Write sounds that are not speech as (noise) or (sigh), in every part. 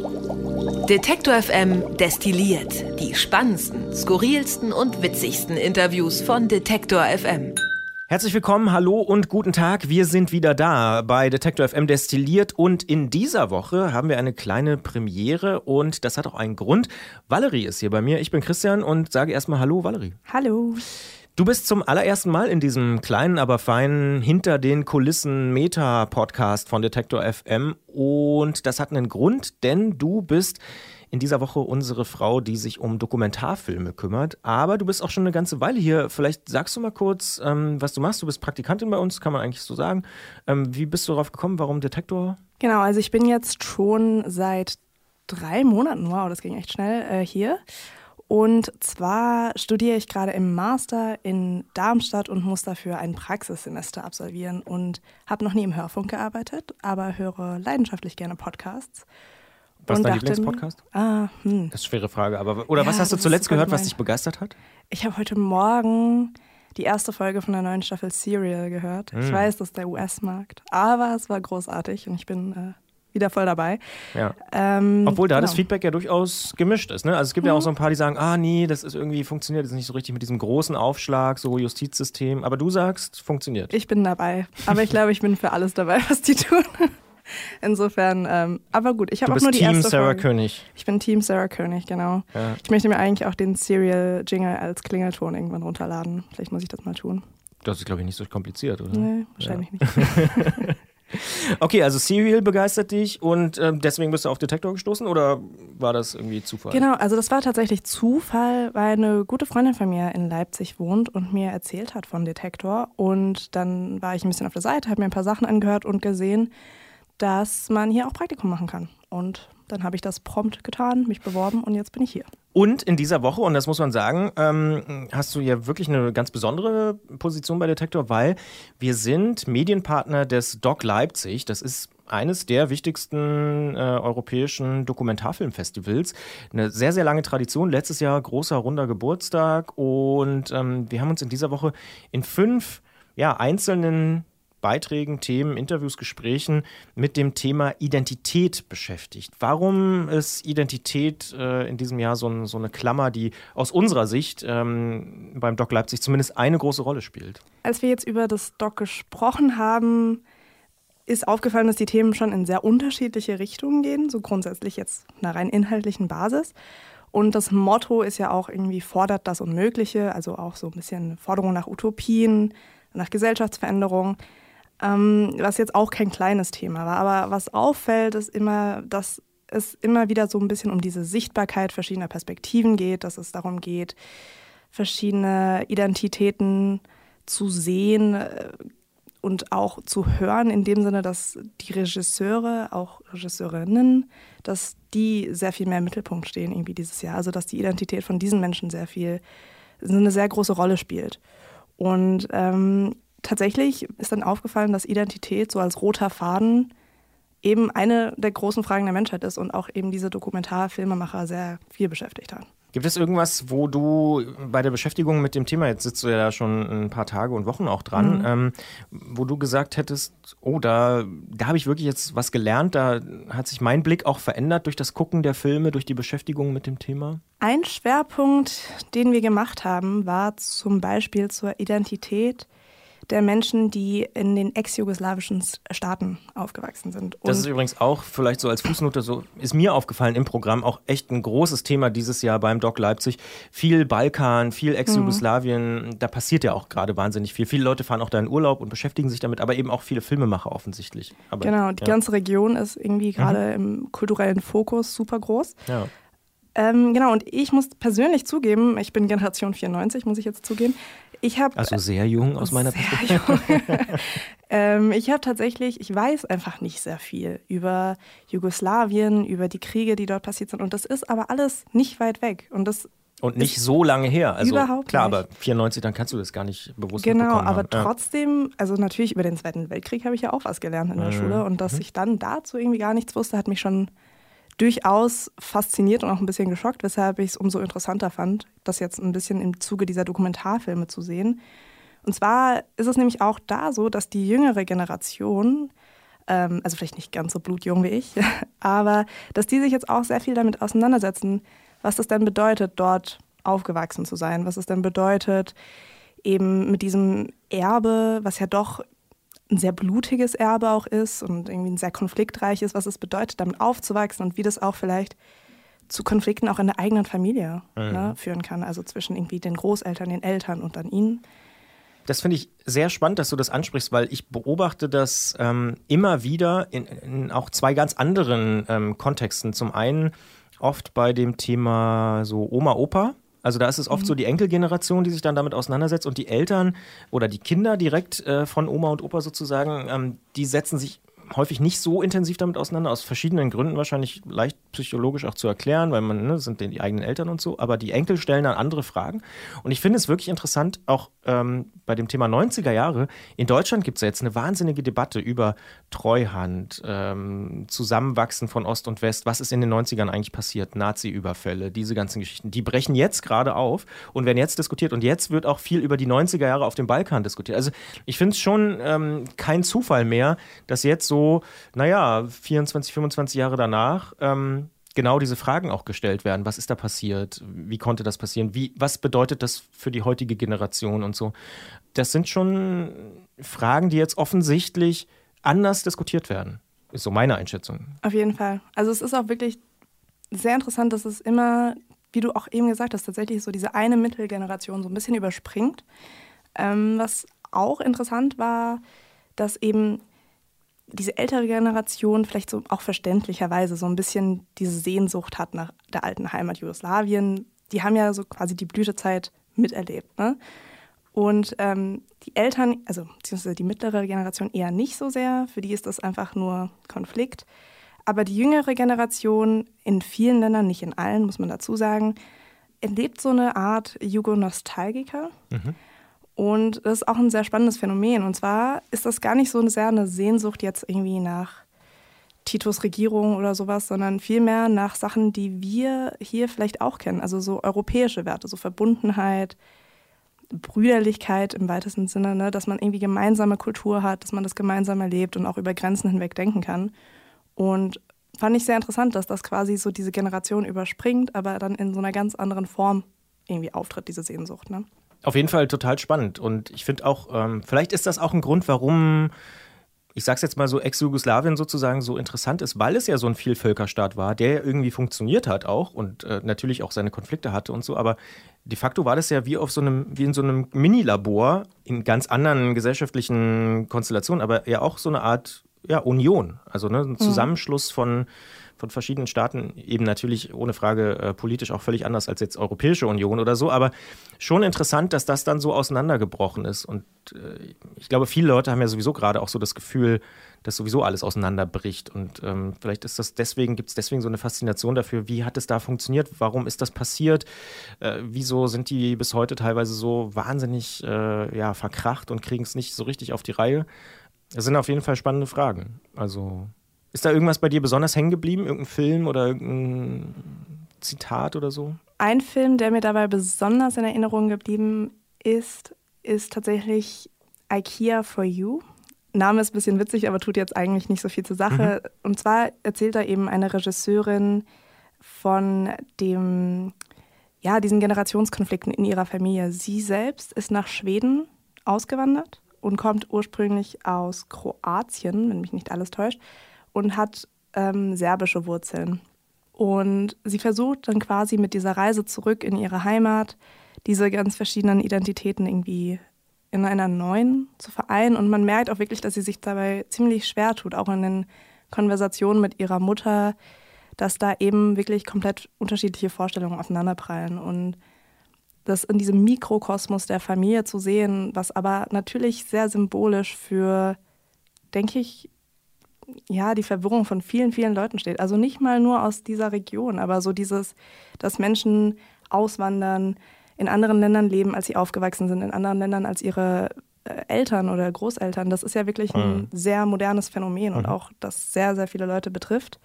Detektor FM destilliert die spannendsten, skurrilsten und witzigsten Interviews von Detektor FM. Herzlich willkommen, hallo und guten Tag. Wir sind wieder da bei Detektor FM Destilliert und in dieser Woche haben wir eine kleine Premiere und das hat auch einen Grund. Valerie ist hier bei mir. Ich bin Christian und sage erstmal Hallo, Valerie. Hallo. Du bist zum allerersten Mal in diesem kleinen, aber feinen Hinter den Kulissen Meta-Podcast von Detektor FM und das hat einen Grund, denn du bist in dieser Woche unsere Frau, die sich um Dokumentarfilme kümmert. Aber du bist auch schon eine ganze Weile hier. Vielleicht sagst du mal kurz, ähm, was du machst. Du bist Praktikantin bei uns, kann man eigentlich so sagen. Ähm, wie bist du darauf gekommen? Warum Detektor? Genau, also ich bin jetzt schon seit drei Monaten, wow, das ging echt schnell, äh, hier. Und zwar studiere ich gerade im Master in Darmstadt und muss dafür ein Praxissemester absolvieren und habe noch nie im Hörfunk gearbeitet, aber höre leidenschaftlich gerne Podcasts. Was ist dein Lieblingspodcast? Ah, hm. Das ist eine schwere Frage, aber oder Ja, was hast du zuletzt gehört, allgemein. was dich begeistert hat? Ich habe heute Morgen die erste Folge von der neuen Staffel Serial gehört. Ich Hm. weiß, das ist der US-Markt, aber es war großartig und ich bin äh, wieder voll dabei. Ja. Ähm, Obwohl da das genau. Feedback ja durchaus gemischt ist. Ne? Also es gibt ja auch so ein paar, die sagen, ah nee, das ist irgendwie funktioniert, das ist nicht so richtig mit diesem großen Aufschlag, so Justizsystem. Aber du sagst, funktioniert. Ich bin dabei. Aber ich glaube, ich bin für alles dabei, was die tun. (laughs) Insofern, ähm, aber gut, ich habe auch nur die Team erste Sarah Folge. König. Ich bin Team Sarah König, genau. Ja. Ich möchte mir eigentlich auch den Serial-Jingle als Klingelton irgendwann runterladen. Vielleicht muss ich das mal tun. Das ist, glaube ich, nicht so kompliziert, oder? Nee, wahrscheinlich nicht. (laughs) Okay, also Serial begeistert dich und ähm, deswegen bist du auf Detektor gestoßen oder war das irgendwie Zufall? Genau, also das war tatsächlich Zufall, weil eine gute Freundin von mir in Leipzig wohnt und mir erzählt hat von Detektor. Und dann war ich ein bisschen auf der Seite, habe mir ein paar Sachen angehört und gesehen, dass man hier auch Praktikum machen kann. Und dann habe ich das prompt getan, mich beworben und jetzt bin ich hier. Und in dieser Woche, und das muss man sagen, ähm, hast du ja wirklich eine ganz besondere Position bei Detektor, weil wir sind Medienpartner des Doc Leipzig. Das ist eines der wichtigsten äh, europäischen Dokumentarfilmfestivals. Eine sehr, sehr lange Tradition. Letztes Jahr großer runder Geburtstag. Und ähm, wir haben uns in dieser Woche in fünf ja, einzelnen Beiträgen, Themen, Interviews, Gesprächen mit dem Thema Identität beschäftigt. Warum ist Identität äh, in diesem Jahr so, ein, so, eine Klammer, die aus unserer Sicht ähm, beim Doc Leipzig zumindest eine große Rolle spielt? Als wir jetzt über das Doc gesprochen haben, ist aufgefallen, dass die Themen schon in sehr unterschiedliche Richtungen gehen, so grundsätzlich jetzt einer rein inhaltlichen Basis. Und das Motto ist ja auch irgendwie fordert das Unmögliche, also auch so ein bisschen Forderung nach Utopien, nach Gesellschaftsveränderung, ähm, was jetzt auch kein kleines Thema war. Aber was auffällt, ist immer, dass es immer wieder so ein bisschen um diese Sichtbarkeit verschiedener Perspektiven geht, dass es darum geht, verschiedene Identitäten zu sehen äh, und auch zu hören, in dem Sinne, dass die Regisseure, auch Regisseurinnen, dass die sehr viel mehr im Mittelpunkt stehen irgendwie dieses Jahr. Also dass die Identität von diesen Menschen sehr viel, eine sehr große Rolle spielt. Und ähm, tatsächlich ist dann aufgefallen, dass Identität so als roter Faden eben eine der großen Fragen der Menschheit ist und auch eben diese Dokumentarfilmemacher sehr viel beschäftigt haben. Gibt es irgendwas, wo du bei der Beschäftigung mit dem Thema, jetzt sitzt du ja da schon ein paar Tage und Wochen auch dran, Mhm. ähm, wo du gesagt hättest, oh, da, da habe ich wirklich jetzt was gelernt, da hat sich mein Blick auch verändert durch das Gucken der Filme, durch die Beschäftigung mit dem Thema? Ein Schwerpunkt, den wir gemacht haben, war zum Beispiel zur Identität der Menschen, die in den ex-jugoslawischen Staaten aufgewachsen sind. Das ist übrigens auch vielleicht so als Fußnote so, ist mir aufgefallen im Programm auch echt ein großes Thema dieses Jahr beim Doc Leipzig. Viel Balkan, viel Ex-Jugoslawien, da passiert ja auch gerade wahnsinnig viel. Viele Leute fahren auch da in Urlaub und beschäftigen sich damit, aber eben auch viele Filmemacher offensichtlich. Aber, genau, die ja. ganze Region ist irgendwie gerade im kulturellen Fokus super groß. Ja. Ähm, genau, und ich muss persönlich zugeben, ich bin Generation 94, muss ich jetzt zugeben. Ich habe Also sehr jung aus meiner Sehr Perspektive. jung. (laughs) (laughs) ähm, ich habe tatsächlich, ich weiß einfach nicht sehr viel über Jugoslawien, über die Kriege, die dort passiert sind. Und das ist aber alles nicht weit weg. Und das Und nicht so lange her. Also Überhaupt klar, nicht. aber 94, dann kannst du das gar nicht bewusst Genau, aber haben. Trotzdem, also natürlich über den Zweiten Weltkrieg habe ich ja auch was gelernt in der Mhm. Schule. Und dass ich dann dazu irgendwie gar nichts wusste, hat mich schon durchaus fasziniert und auch ein bisschen geschockt, weshalb ich es umso interessanter fand, das jetzt ein bisschen im Zuge dieser Dokumentarfilme zu sehen. Und zwar ist es nämlich auch da so, dass die jüngere Generation ähm, also vielleicht nicht ganz so blutjung wie ich, (laughs) aber dass die sich jetzt auch sehr viel damit auseinandersetzen, was das denn bedeutet, dort aufgewachsen zu sein, was es denn bedeutet, eben mit diesem Erbe, was ja doch ein sehr blutiges Erbe auch ist und irgendwie ein sehr konfliktreiches, was es bedeutet, damit aufzuwachsen und wie das auch vielleicht zu Konflikten auch in der eigenen Familie mhm. ne, führen kann, also zwischen irgendwie den Großeltern, den Eltern und dann ihnen. Das finde ich sehr spannend, dass du das ansprichst, weil ich beobachte das ähm, immer wieder in, in, auch zwei ganz anderen ähm, Kontexten. Zum einen oft bei dem Thema so Oma, Opa. Also da ist es oft mhm. so die Enkelgeneration, die sich dann damit auseinandersetzt und die Eltern oder die Kinder direkt äh, von Oma und Opa sozusagen, ähm, die setzen sich häufig nicht so intensiv damit auseinander, aus verschiedenen Gründen wahrscheinlich leicht psychologisch auch zu erklären, weil man ne, sind die eigenen Eltern und so, aber die Enkel stellen dann andere Fragen. Und ich finde es wirklich interessant, auch ähm, bei dem Thema 90er Jahre, in Deutschland gibt es ja jetzt eine wahnsinnige Debatte über Treuhand, ähm, Zusammenwachsen von Ost und West, was ist in den 90ern eigentlich passiert, Nazi-Überfälle, diese ganzen Geschichten, die brechen jetzt gerade auf und werden jetzt diskutiert und jetzt wird auch viel über die 90er Jahre auf dem Balkan diskutiert. Also ich finde es schon ähm, kein Zufall mehr, dass jetzt so naja, 24, 25 Jahre danach, ähm, genau diese Fragen auch gestellt werden. Was ist da passiert? Wie konnte das passieren? Wie, was bedeutet das für die heutige Generation und so? Das sind schon Fragen, die jetzt offensichtlich anders diskutiert werden. Ist so meine Einschätzung. Auf jeden Fall. Also es ist auch wirklich sehr interessant, dass es immer, wie du auch eben gesagt hast, tatsächlich so diese eine Mittelgeneration so ein bisschen überspringt. Ähm, was auch interessant war, dass eben diese ältere Generation vielleicht so auch verständlicherweise so ein bisschen diese Sehnsucht hat nach der alten Heimat Jugoslawien. Die haben ja so quasi die Blütezeit miterlebt. Ne? Und ähm, die Eltern, also beziehungsweise die mittlere Generation eher nicht so sehr. Für die ist das einfach nur Konflikt. Aber die jüngere Generation in vielen Ländern, nicht in allen, muss man dazu sagen, erlebt so eine Art Jugonostalgiker. Mhm. Und das ist auch ein sehr spannendes Phänomen. Und zwar ist das gar nicht so sehr eine Sehnsucht jetzt irgendwie nach Titos Regierung oder sowas, sondern vielmehr nach Sachen, die wir hier vielleicht auch kennen. Also so europäische Werte, so Verbundenheit, Brüderlichkeit im weitesten Sinne, ne? dass man irgendwie gemeinsame Kultur hat, dass man das gemeinsam erlebt und auch über Grenzen hinweg denken kann. Und fand ich sehr interessant, dass das quasi so diese Generation überspringt, aber dann in so einer ganz anderen Form irgendwie auftritt, diese Sehnsucht. Ne? Auf jeden Fall total spannend. Und ich finde auch, ähm, vielleicht ist das auch ein Grund, warum, ich sag's jetzt mal so, Ex-Jugoslawien sozusagen so interessant ist, weil es ja so ein Vielvölkerstaat war, der irgendwie funktioniert hat auch und äh, natürlich auch seine Konflikte hatte und so. Aber de facto war das ja wie auf so einem, wie in so einem Mini-Labor in ganz anderen gesellschaftlichen Konstellationen, aber ja auch so eine Art ja, Union, also ne, ein mhm. Zusammenschluss von von verschiedenen Staaten, eben natürlich ohne Frage äh, politisch auch völlig anders als jetzt Europäische Union oder so, aber schon interessant, dass das dann so auseinandergebrochen ist. Und äh, ich glaube, viele Leute haben ja sowieso gerade auch so das Gefühl, dass sowieso alles auseinanderbricht. Und ähm, vielleicht ist das deswegen, gibt es deswegen so eine Faszination dafür, wie hat es da funktioniert, warum ist das passiert, äh, wieso sind die bis heute teilweise so wahnsinnig äh, ja, verkracht und kriegen es nicht so richtig auf die Reihe. Das sind auf jeden Fall spannende Fragen. Also ist da irgendwas bei dir besonders hängen geblieben? Irgendein Film oder irgendein Zitat oder so? Ein Film, der mir dabei besonders in Erinnerung geblieben ist, ist tatsächlich IKEA for You. Name ist ein bisschen witzig, aber tut jetzt eigentlich nicht so viel zur Sache. Mhm. Und zwar erzählt da eben eine Regisseurin von dem, ja, diesen Generationskonflikten in ihrer Familie. Sie selbst ist nach Schweden ausgewandert und kommt ursprünglich aus Kroatien, wenn mich nicht alles täuscht, und hat ähm, serbische Wurzeln. Und sie versucht dann quasi mit dieser Reise zurück in ihre Heimat diese ganz verschiedenen Identitäten irgendwie in einer neuen zu vereinen. Und man merkt auch wirklich, dass sie sich dabei ziemlich schwer tut, auch in den Konversationen mit ihrer Mutter, dass da eben wirklich komplett unterschiedliche Vorstellungen aufeinanderprallen. Und das in diesem Mikrokosmos der Familie zu sehen, was aber natürlich sehr symbolisch für, denke ich, ja, die Verwirrung von vielen, vielen Leuten steht. Also nicht mal nur aus dieser Region, aber so dieses, dass Menschen auswandern, in anderen Ländern leben, als sie aufgewachsen sind, in anderen Ländern als ihre äh, Eltern oder Großeltern. Das ist ja wirklich ein mhm. sehr modernes Phänomen und mhm. auch das sehr, sehr viele Leute betrifft.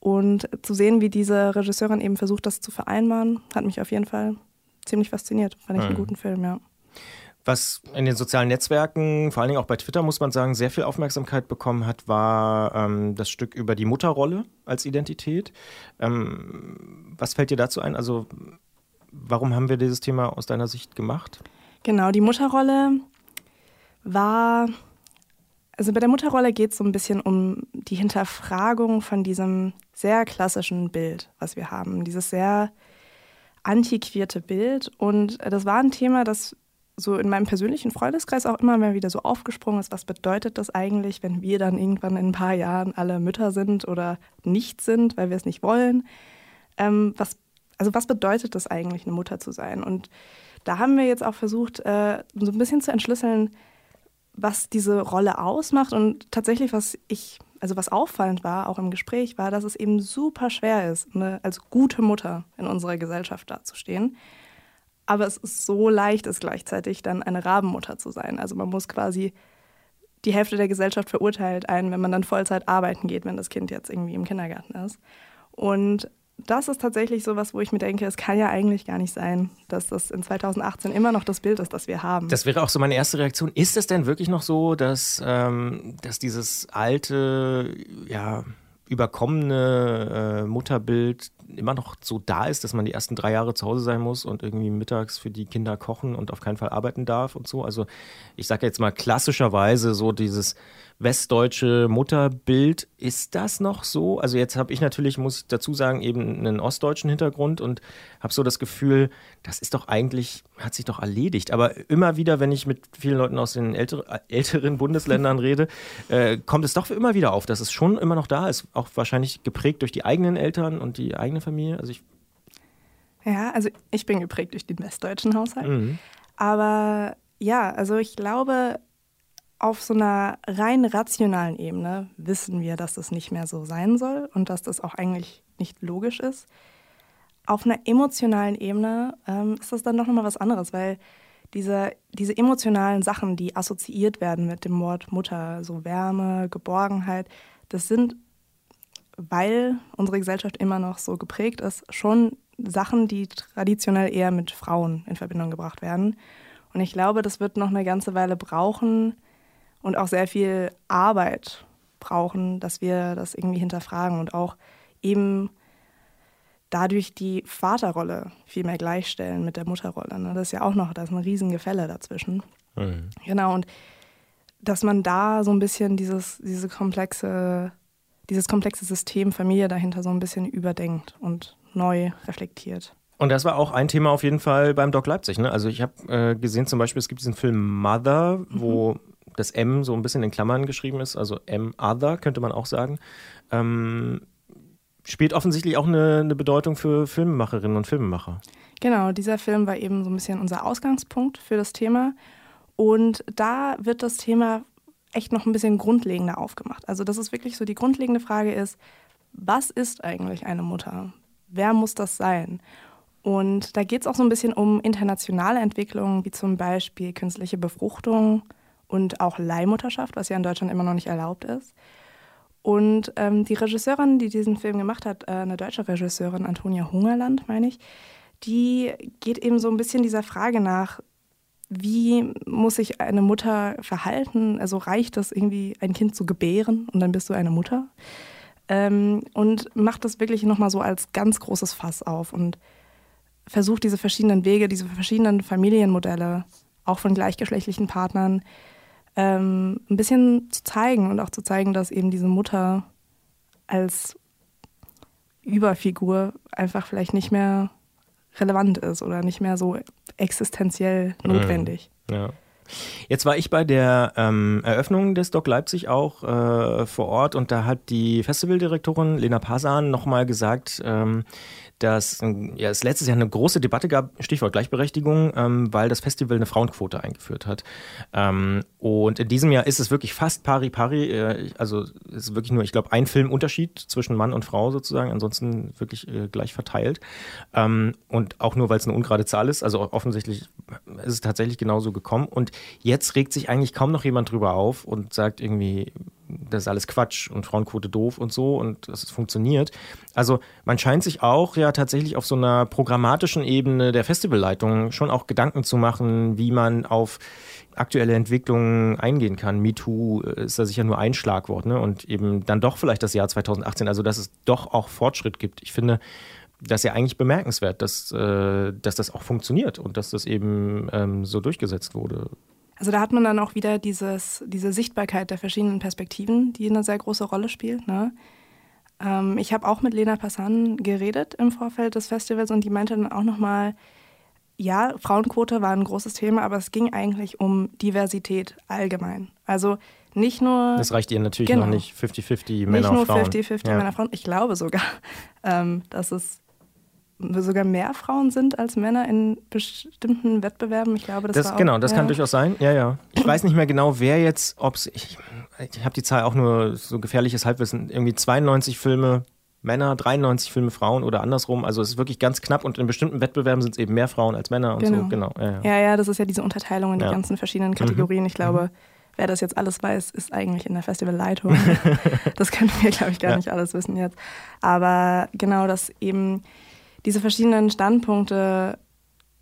Und zu sehen, wie diese Regisseurin eben versucht, das zu vereinbaren, hat mich auf jeden Fall ziemlich fasziniert. Fand ich mhm. einen guten Film, ja. Was in den sozialen Netzwerken, vor allen Dingen auch bei Twitter, muss man sagen, sehr viel Aufmerksamkeit bekommen hat, war ähm, das Stück über die Mutterrolle als Identität. Ähm, was fällt dir dazu ein? Also, warum haben wir dieses Thema aus deiner Sicht gemacht? Genau, die Mutterrolle war, also bei der Mutterrolle geht es so ein bisschen um die Hinterfragung von diesem sehr klassischen Bild, was wir haben. Dieses sehr antiquierte Bild. Und das war ein Thema, das so in meinem persönlichen Freundeskreis auch immer mehr wieder so aufgesprungen ist. Was bedeutet das eigentlich, wenn wir dann irgendwann in ein paar Jahren alle Mütter sind oder nicht sind, weil wir es nicht wollen? Ähm, was, also was bedeutet das eigentlich, eine Mutter zu sein? Und da haben wir jetzt auch versucht, äh, so ein bisschen zu entschlüsseln, was diese Rolle ausmacht. Und tatsächlich, was ich, also was auffallend war, auch im Gespräch, war, dass es eben super schwer ist, eine, als gute Mutter in unserer Gesellschaft dazustehen. Aber es ist so leicht, es gleichzeitig dann eine Rabenmutter zu sein. Also man muss quasi die Hälfte der Gesellschaft verurteilt einen, wenn man dann Vollzeit arbeiten geht, wenn das Kind jetzt irgendwie im Kindergarten ist. Und das ist tatsächlich so was, wo ich mir denke, es kann ja eigentlich gar nicht sein, dass das in 2018 immer noch das Bild ist, das wir haben. Das wäre auch so meine erste Reaktion. Ist es denn wirklich noch so, dass, ähm, dass dieses alte, ja, überkommene äh, Mutterbild immer noch so da ist, dass man die ersten drei Jahre zu Hause sein muss und irgendwie mittags für die Kinder kochen und auf keinen Fall arbeiten darf und so. Also ich sage jetzt mal klassischerweise so dieses westdeutsche Mutterbild. Ist das noch so? Also jetzt habe ich natürlich, muss ich dazu sagen, eben einen ostdeutschen Hintergrund und habe so das Gefühl, das ist doch eigentlich, hat sich doch erledigt. Aber immer wieder, wenn ich mit vielen Leuten aus den älter, älteren Bundesländern rede, äh, kommt es doch immer wieder auf, dass es schon immer noch da ist. Auch wahrscheinlich geprägt durch die eigenen Eltern und die eigene Familie. Also ich ja, also ich bin geprägt durch den westdeutschen Haushalt. Mhm. Aber ja, also ich glaube, auf so einer rein rationalen Ebene wissen wir, dass das nicht mehr so sein soll und dass das auch eigentlich nicht logisch ist. Auf einer emotionalen Ebene ähm, ist das dann doch nochmal was anderes, weil diese, diese emotionalen Sachen, die assoziiert werden mit dem Wort Mutter, so Wärme, Geborgenheit, das sind, weil unsere Gesellschaft immer noch so geprägt ist, schon Sachen, die traditionell eher mit Frauen in Verbindung gebracht werden. Und ich glaube, das wird noch eine ganze Weile brauchen, und auch sehr viel Arbeit brauchen, dass wir das irgendwie hinterfragen und auch eben dadurch die Vaterrolle viel mehr gleichstellen mit der Mutterrolle. Ne? Das ist ja auch noch, da ist ein Riesengefälle dazwischen. Mhm. Genau, und dass man da so ein bisschen dieses, diese komplexe, dieses komplexe System Familie dahinter so ein bisschen überdenkt und neu reflektiert. Und das war auch ein Thema auf jeden Fall beim Doc Leipzig. Ne? Also ich habe äh, gesehen zum Beispiel, es gibt diesen Film Mother, wo mhm das M so ein bisschen in Klammern geschrieben ist, also M Other könnte man auch sagen, ähm, spielt offensichtlich auch eine, eine Bedeutung für Filmemacherinnen und Filmemacher. Genau, dieser Film war eben so ein bisschen unser Ausgangspunkt für das Thema. Und da wird das Thema echt noch ein bisschen grundlegender aufgemacht. Also, das ist wirklich so die grundlegende Frage ist, was ist eigentlich eine Mutter? Wer muss das sein? Und da geht es auch so ein bisschen um internationale Entwicklungen, wie zum Beispiel künstliche Befruchtung, und auch Leihmutterschaft, was ja in Deutschland immer noch nicht erlaubt ist. Und ähm, die Regisseurin, die diesen Film gemacht hat, äh, eine deutsche Regisseurin, Antonia Hungerland, meine ich, die geht eben so ein bisschen dieser Frage nach, wie muss sich eine Mutter verhalten? Also reicht das irgendwie, ein Kind zu gebären und dann bist du eine Mutter? Ähm, und macht das wirklich nochmal so als ganz großes Fass auf und versucht diese verschiedenen Wege, diese verschiedenen Familienmodelle, auch von gleichgeschlechtlichen Partnern, ähm, ein bisschen zu zeigen und auch zu zeigen, dass eben diese Mutter als Überfigur einfach vielleicht nicht mehr relevant ist oder nicht mehr so existenziell mhm. notwendig. Ja. Jetzt war ich bei der ähm, Eröffnung des Doc Leipzig auch äh, vor Ort und da hat die Festivaldirektorin Lena Pasan nochmal gesagt, ähm, dass ja, es letztes Jahr eine große Debatte gab, Stichwort Gleichberechtigung, ähm, weil das Festival eine Frauenquote eingeführt hat. Ähm, und in diesem Jahr ist es wirklich fast pari pari, äh, also es ist wirklich nur, ich glaube, ein Filmunterschied zwischen Mann und Frau sozusagen, ansonsten wirklich äh, gleich verteilt. Ähm, und auch nur, weil es eine ungerade Zahl ist, also offensichtlich ist es tatsächlich genauso gekommen. Und jetzt regt sich eigentlich kaum noch jemand drüber auf und sagt irgendwie, das ist alles Quatsch und Frauenquote doof und so und das funktioniert. Also man scheint sich auch ja tatsächlich auf so einer programmatischen Ebene der Festivalleitung schon auch Gedanken zu machen, wie man auf aktuelle Entwicklungen eingehen kann. MeToo äh, ist da sicher nur ein Schlagwort ne? und eben dann doch vielleicht das Jahr 2018, also dass es doch auch Fortschritt gibt. Ich finde, das ist ja eigentlich bemerkenswert, dass, äh, dass das auch funktioniert und dass das eben ähm, so durchgesetzt wurde. Also da hat man dann auch wieder dieses, diese Sichtbarkeit der verschiedenen Perspektiven, die eine sehr große Rolle spielt. Ne? Ähm, ich habe auch mit Lena Passan geredet im Vorfeld des Festivals und die meinte dann auch nochmal, ja, Frauenquote war ein großes Thema, aber es ging eigentlich um Diversität allgemein. Also nicht nur. Das reicht ihr natürlich genau, noch nicht 50-50 Männer und Frauen. Nicht nur 50-50 ja. Männer Frauen. Ich glaube sogar, (laughs) ähm, dass es sogar mehr Frauen sind als Männer in bestimmten Wettbewerben. Ich glaube, das, das war auch, Genau, das ja. kann durchaus sein. Ja, ja. Ich weiß nicht mehr genau, wer jetzt, ob es, ich, ich habe die Zahl auch nur so gefährliches Halbwissen, irgendwie 92 Filme Männer, 93 Filme Frauen oder andersrum. Also es ist wirklich ganz knapp und in bestimmten Wettbewerben sind es eben mehr Frauen als Männer und genau. so. Genau. Ja ja. ja, ja, das ist ja diese Unterteilung in die ganzen verschiedenen Kategorien. Mhm. Ich glaube, mhm. wer das jetzt alles weiß, ist eigentlich in der Festivalleitung. (laughs) das können wir, glaube ich, gar nicht alles wissen jetzt. Aber genau, dass eben diese verschiedenen Standpunkte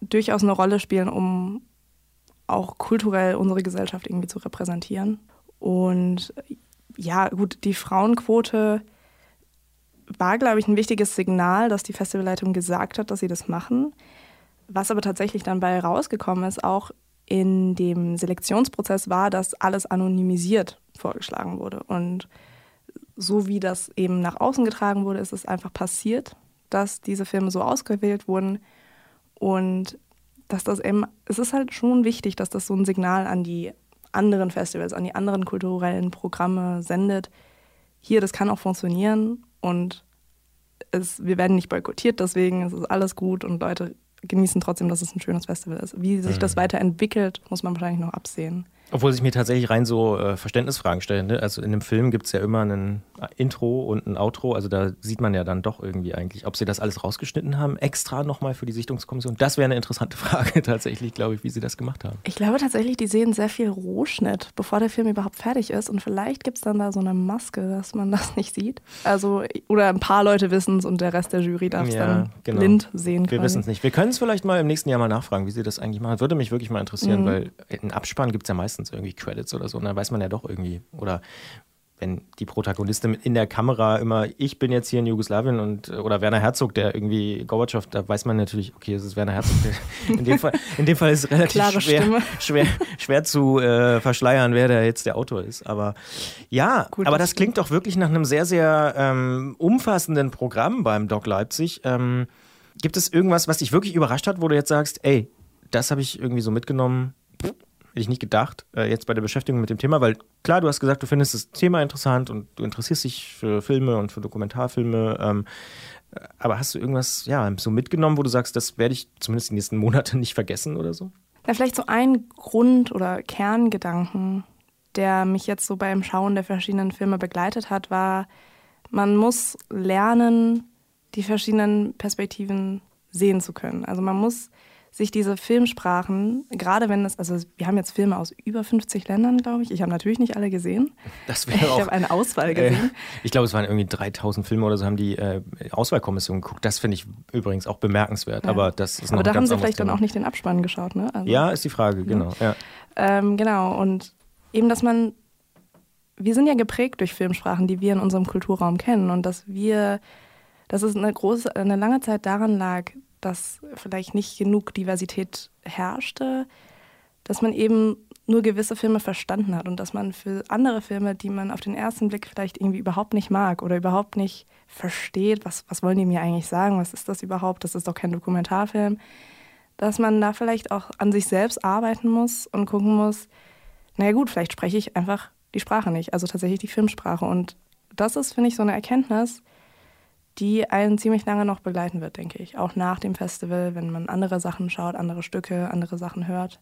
durchaus eine Rolle spielen, um auch kulturell unsere Gesellschaft irgendwie zu repräsentieren. Und ja, gut, die Frauenquote war, glaube ich, ein wichtiges Signal, dass die Festivalleitung gesagt hat, dass sie das machen. Was aber tatsächlich dann bei rausgekommen ist, auch in dem Selektionsprozess war, dass alles anonymisiert vorgeschlagen wurde. Und so wie das eben nach außen getragen wurde, ist es einfach passiert dass diese Filme so ausgewählt wurden und dass das eben, es ist halt schon wichtig, dass das so ein Signal an die anderen Festivals, an die anderen kulturellen Programme sendet. Hier, das kann auch funktionieren und es, wir werden nicht boykottiert, deswegen es ist alles gut und Leute genießen trotzdem, dass es ein schönes Festival ist. Wie sich das mhm. weiterentwickelt, muss man wahrscheinlich noch absehen. Obwohl sich mir tatsächlich rein so äh, Verständnisfragen stellen. Ne? Also in einem Film gibt es ja immer ein Intro und ein Outro. Also da sieht man ja dann doch irgendwie eigentlich, ob sie das alles rausgeschnitten haben, extra nochmal für die Sichtungskommission. Das wäre eine interessante (laughs) Frage tatsächlich, glaube ich, wie sie das gemacht haben. Ich glaube tatsächlich, die sehen sehr viel Rohschnitt, bevor der Film überhaupt fertig ist. Und vielleicht gibt es dann da so eine Maske, dass man das nicht sieht. Also, oder ein paar Leute wissen es und der Rest der Jury darf es ja, dann genau. blind sehen. Wir wissen es nicht. Wir können es vielleicht mal im nächsten Jahr mal nachfragen, wie sie das eigentlich machen. Würde mich wirklich mal interessieren, mhm. weil ein Abspann gibt es ja meistens meistens irgendwie Credits oder so. Und dann weiß man ja doch irgendwie. Oder wenn die Protagonistin in der Kamera immer, ich bin jetzt hier in Jugoslawien und oder Werner Herzog, der irgendwie Gorbatschow, da weiß man natürlich, okay, es ist Werner Herzog. (laughs) in, dem Fall, in dem Fall ist es relativ schwer, schwer, schwer zu äh, verschleiern, wer da jetzt der Autor ist. Aber ja, Gut, aber das klingt doch wirklich nach einem sehr, sehr ähm, umfassenden Programm beim Doc Leipzig. Ähm, gibt es irgendwas, was dich wirklich überrascht hat, wo du jetzt sagst, ey, das habe ich irgendwie so mitgenommen? Hätte ich nicht gedacht, äh, jetzt bei der Beschäftigung mit dem Thema, weil klar, du hast gesagt, du findest das Thema interessant und du interessierst dich für Filme und für Dokumentarfilme. Ähm, aber hast du irgendwas ja, so mitgenommen, wo du sagst, das werde ich zumindest die nächsten Monate nicht vergessen oder so? Ja, vielleicht so ein Grund- oder Kerngedanken, der mich jetzt so beim Schauen der verschiedenen Filme begleitet hat, war, man muss lernen, die verschiedenen Perspektiven sehen zu können. Also man muss sich diese Filmsprachen, gerade wenn es, also wir haben jetzt Filme aus über 50 Ländern, glaube ich. Ich habe natürlich nicht alle gesehen. Das wäre Ich habe eine Auswahl gesehen. Äh, ich glaube, es waren irgendwie 3000 Filme oder so, haben die äh, Auswahlkommission geguckt. Das finde ich übrigens auch bemerkenswert. Ja. Aber das ist noch Aber da haben sie vielleicht Thema. dann auch nicht den Abspann geschaut, ne? Also, ja, ist die Frage, genau. Ja. Ähm, genau, und eben, dass man, wir sind ja geprägt durch Filmsprachen, die wir in unserem Kulturraum kennen und dass wir, dass es eine große, eine lange Zeit daran lag, dass vielleicht nicht genug Diversität herrschte, dass man eben nur gewisse Filme verstanden hat und dass man für andere Filme, die man auf den ersten Blick vielleicht irgendwie überhaupt nicht mag oder überhaupt nicht versteht, was, was wollen die mir eigentlich sagen, was ist das überhaupt, das ist doch kein Dokumentarfilm, dass man da vielleicht auch an sich selbst arbeiten muss und gucken muss, naja gut, vielleicht spreche ich einfach die Sprache nicht, also tatsächlich die Filmsprache. Und das ist, finde ich, so eine Erkenntnis, die einen ziemlich lange noch begleiten wird, denke ich. Auch nach dem Festival, wenn man andere Sachen schaut, andere Stücke, andere Sachen hört.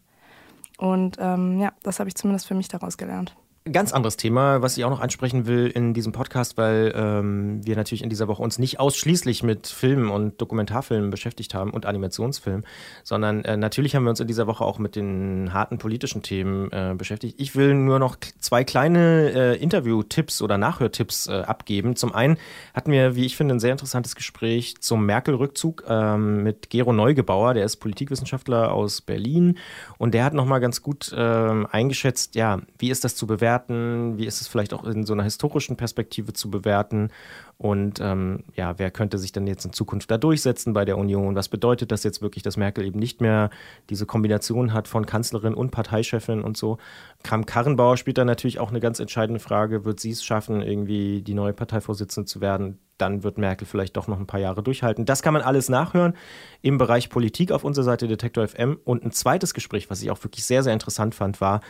Und ähm, ja, das habe ich zumindest für mich daraus gelernt. Ganz anderes Thema, was ich auch noch ansprechen will in diesem Podcast, weil ähm, wir natürlich in dieser Woche uns nicht ausschließlich mit Filmen und Dokumentarfilmen beschäftigt haben und Animationsfilmen, sondern äh, natürlich haben wir uns in dieser Woche auch mit den harten politischen Themen äh, beschäftigt. Ich will nur noch zwei kleine äh, Interview-Tipps oder Nachhörtipps äh, abgeben. Zum einen hatten wir, wie ich finde, ein sehr interessantes Gespräch zum Merkel-Rückzug ähm, mit Gero Neugebauer, der ist Politikwissenschaftler aus Berlin und der hat nochmal ganz gut ähm, eingeschätzt, ja, wie ist das zu bewerten? Bewerten? Wie ist es vielleicht auch in so einer historischen Perspektive zu bewerten? Und ähm, ja, wer könnte sich dann jetzt in Zukunft da durchsetzen bei der Union? Was bedeutet das jetzt wirklich, dass Merkel eben nicht mehr diese Kombination hat von Kanzlerin und Parteichefin und so? Kram Karrenbauer spielt da natürlich auch eine ganz entscheidende Frage. Wird sie es schaffen, irgendwie die neue Parteivorsitzende zu werden? Dann wird Merkel vielleicht doch noch ein paar Jahre durchhalten. Das kann man alles nachhören im Bereich Politik auf unserer Seite Detektor FM. Und ein zweites Gespräch, was ich auch wirklich sehr, sehr interessant fand, war,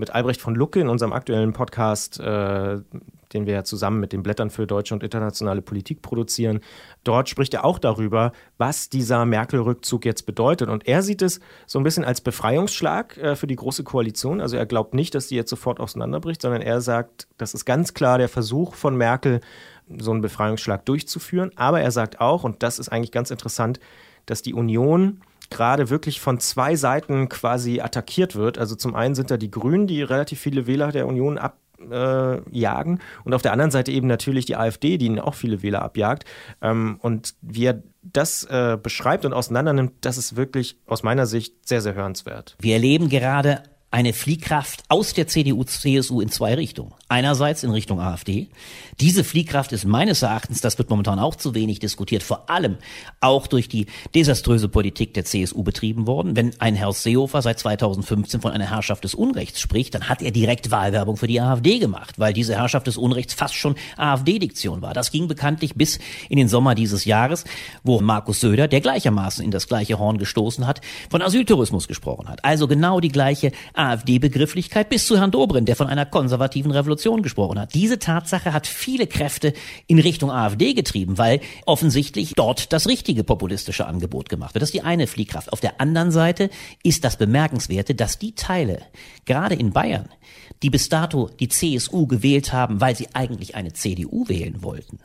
mit Albrecht von Lucke in unserem aktuellen Podcast, äh, den wir ja zusammen mit den Blättern für deutsche und internationale Politik produzieren. Dort spricht er auch darüber, was dieser Merkel-Rückzug jetzt bedeutet. Und er sieht es so ein bisschen als Befreiungsschlag äh, für die Große Koalition. Also er glaubt nicht, dass die jetzt sofort auseinanderbricht, sondern er sagt, das ist ganz klar der Versuch von Merkel, so einen Befreiungsschlag durchzuführen. Aber er sagt auch, und das ist eigentlich ganz interessant, dass die Union gerade wirklich von zwei Seiten quasi attackiert wird. Also zum einen sind da die Grünen, die relativ viele Wähler der Union abjagen äh, und auf der anderen Seite eben natürlich die AfD, die ihnen auch viele Wähler abjagt. Ähm, und wie er das äh, beschreibt und auseinandernimmt, das ist wirklich aus meiner Sicht sehr, sehr hörenswert. Wir erleben gerade eine Fliehkraft aus der CDU, CSU in zwei Richtungen. Einerseits in Richtung AfD. Diese Fliehkraft ist meines Erachtens, das wird momentan auch zu wenig diskutiert, vor allem auch durch die desaströse Politik der CSU betrieben worden. Wenn ein Herr Seehofer seit 2015 von einer Herrschaft des Unrechts spricht, dann hat er direkt Wahlwerbung für die AfD gemacht, weil diese Herrschaft des Unrechts fast schon AfD-Diktion war. Das ging bekanntlich bis in den Sommer dieses Jahres, wo Markus Söder, der gleichermaßen in das gleiche Horn gestoßen hat, von Asyltourismus gesprochen hat. Also genau die gleiche AfD-Begrifflichkeit bis zu Herrn Dobrindt, der von einer konservativen Revolution gesprochen hat. Diese Tatsache hat viele Kräfte in Richtung AfD getrieben, weil offensichtlich dort das richtige populistische Angebot gemacht wird. Das ist die eine Fliehkraft. Auf der anderen Seite ist das Bemerkenswerte, dass die Teile, gerade in Bayern, die bis dato die CSU gewählt haben, weil sie eigentlich eine CDU wählen wollten,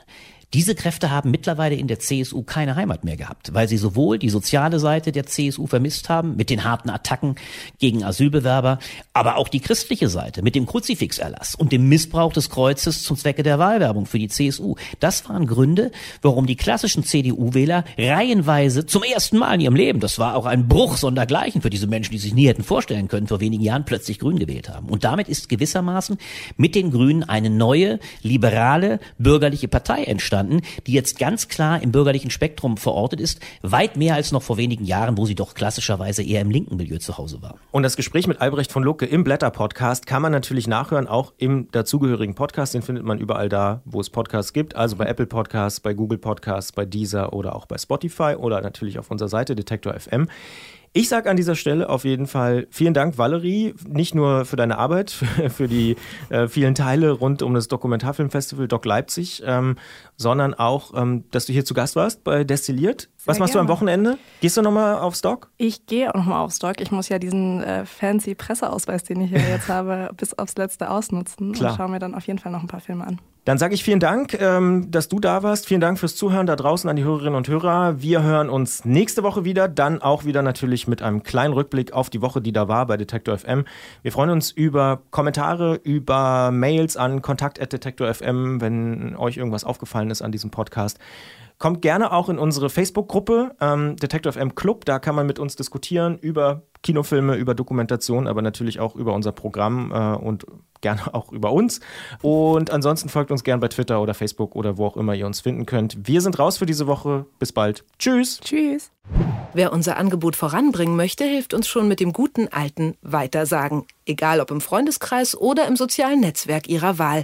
diese Kräfte haben mittlerweile in der CSU keine Heimat mehr gehabt, weil sie sowohl die soziale Seite der CSU vermisst haben mit den harten Attacken gegen Asylbewerber, aber auch die christliche Seite mit dem Kruzifixerlass und dem Missbrauch des Kreuzes zum Zwecke der Wahlwerbung für die CSU. Das waren Gründe, warum die klassischen CDU-Wähler reihenweise zum ersten Mal in ihrem Leben, das war auch ein Bruch sondergleichen für diese Menschen, die sich nie hätten vorstellen können, vor wenigen Jahren plötzlich Grün gewählt haben. Und damit ist gewissermaßen mit den Grünen eine neue, liberale, bürgerliche Partei entstanden entstanden, die jetzt ganz klar im bürgerlichen Spektrum verortet ist, weit mehr als noch vor wenigen Jahren, wo sie doch klassischerweise eher im linken Milieu zu Hause war. Und das Gespräch mit Albrecht von Lucke im Blätter-Podcast kann man natürlich nachhören, auch im dazugehörigen Podcast. Den findet man überall da, wo es Podcasts gibt, also bei Apple Podcasts, bei Google Podcasts, bei Deezer oder auch bei Spotify oder natürlich auf unserer Seite Detektor FM. Ich sage an dieser Stelle auf jeden Fall vielen Dank, Valerie, nicht nur für deine Arbeit, (laughs) für die äh, vielen Teile rund um das Dokumentarfilmfestival Doc Leipzig, ähm, sondern auch, ähm, dass du hier zu Gast warst bei Destilliert. Was machst gerne. du am Wochenende? Gehst du nochmal aufs Doc? Ich gehe auch nochmal aufs Doc. Ich muss ja diesen äh, fancy Presseausweis, den ich ja jetzt (laughs) habe, bis aufs Letzte ausnutzen Klar. und schaue mir dann auf jeden Fall noch ein paar Filme an. Dann sage ich vielen Dank, ähm, dass du da warst. Vielen Dank fürs Zuhören da draußen an die Hörerinnen und Hörer. Wir hören uns nächste Woche wieder, dann auch wieder natürlich mit einem kleinen Rückblick auf die Woche, die da war bei Detektor FM. Wir freuen uns über Kommentare, über Mails an kontakt.detektor FM, wenn euch irgendwas aufgefallen ist an diesem Podcast. Kommt gerne auch in unsere Facebook-Gruppe ähm, Detective FM Club. Da kann man mit uns diskutieren über Kinofilme, über Dokumentation, aber natürlich auch über unser Programm äh, und gerne (laughs) auch über uns. Und ansonsten folgt uns gerne bei Twitter oder Facebook oder wo auch immer ihr uns finden könnt. Wir sind raus für diese Woche. Bis bald. Tschüss. Tschüss. Wer unser Angebot voranbringen möchte, hilft uns schon mit dem guten alten Weitersagen. Egal ob im Freundeskreis oder im sozialen Netzwerk Ihrer Wahl